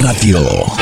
Radio.